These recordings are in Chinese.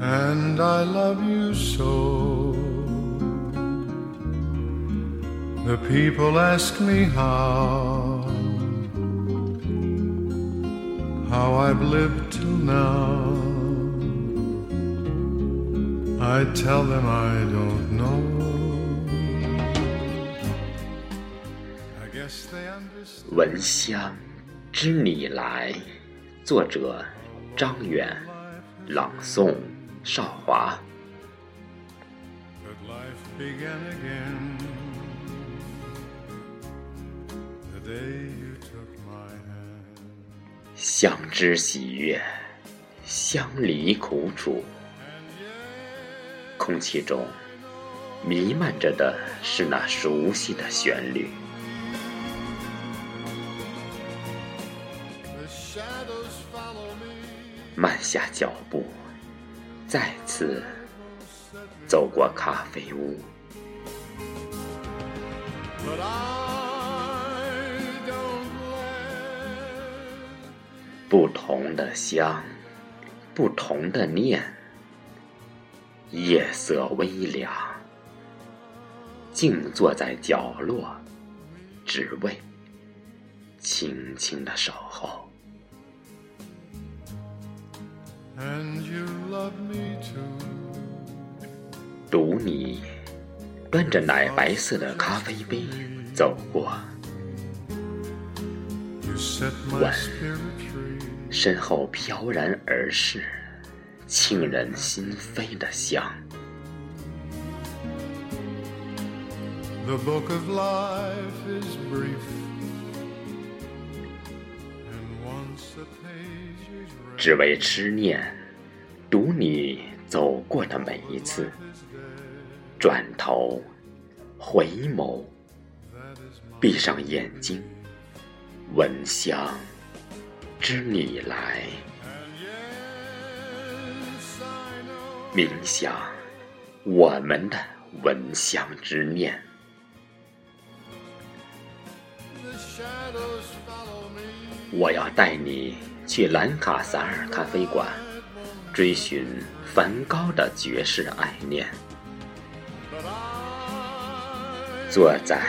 and I love you so. The people ask me how, how I've lived till now. I tell them I don't know. I guess they understand. 闻香知你来，作者张远，朗诵 少华。相知喜悦，相离苦楚。空气中弥漫着的是那熟悉的旋律。慢下脚步，再次走过咖啡屋。不同的香，不同的念。夜色微凉，静坐在角落，只为轻轻的守候。And you love me too. 读你端着奶白色的咖啡杯走过.身后飘然而逝，沁人心扉的香。The book of life is brief. 只为痴念，读你走过的每一次，转头，回眸，闭上眼睛，闻香，知你来，冥想我们的闻香之念。我要带你去兰卡萨尔咖啡馆，追寻梵高的绝世爱恋。坐在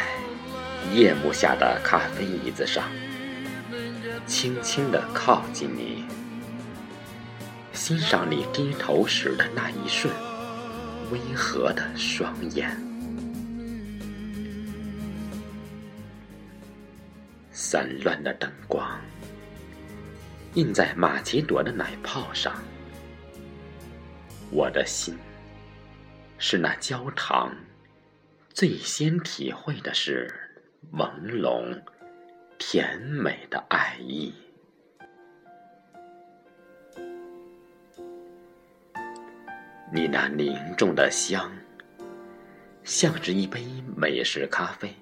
夜幕下的咖啡椅子上，轻轻地靠近你，欣赏你低头时的那一瞬，微和的双眼。散乱的灯光映在马奇朵的奶泡上，我的心是那焦糖。最先体会的是朦胧、甜美的爱意。你那凝重的香，像是一杯美式咖啡，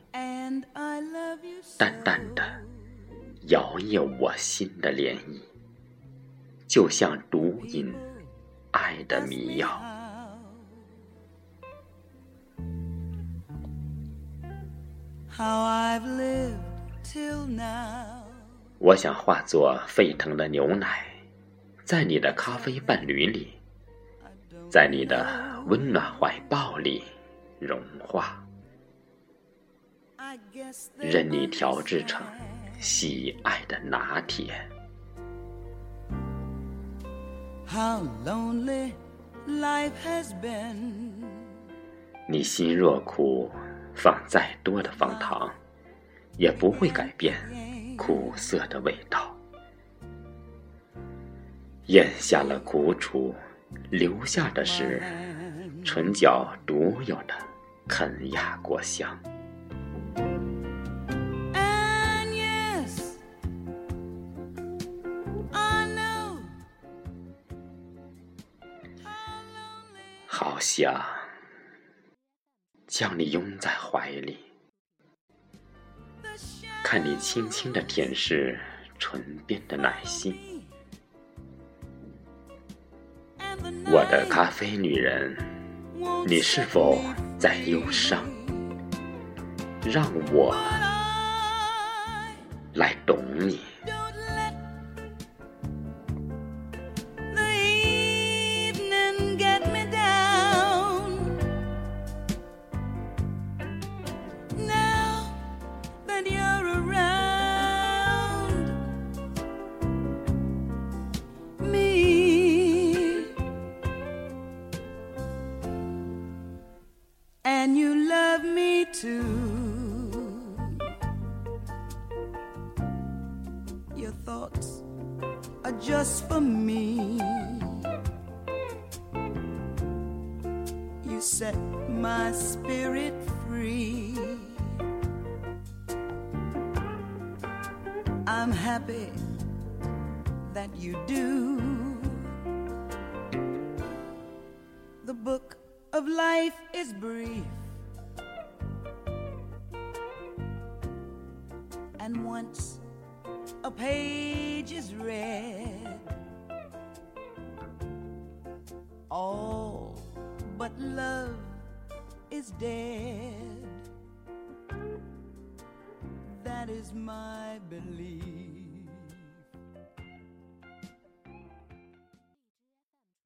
淡淡的摇曳我心的涟漪，就像毒饮爱的迷药。How I've lived till now. 我想化作沸腾的牛奶，在你的咖啡伴侣里，在你的温暖怀抱里融化任你调制成喜爱的拿铁。how lonely life has been. 你心若苦，放再多的方糖，也不会改变苦涩的味道。咽下了苦楚，留下的是唇角独有的肯亚果香。好想将你拥在怀里。看你轻轻的舔舐唇边的奶昔。我的咖啡女人你是否在忧伤？让我来懂你。Just for me. You set my spirit free. I'm happy that you do. The book of life is brief. And once a page is read, all but love is dead. That is my belief.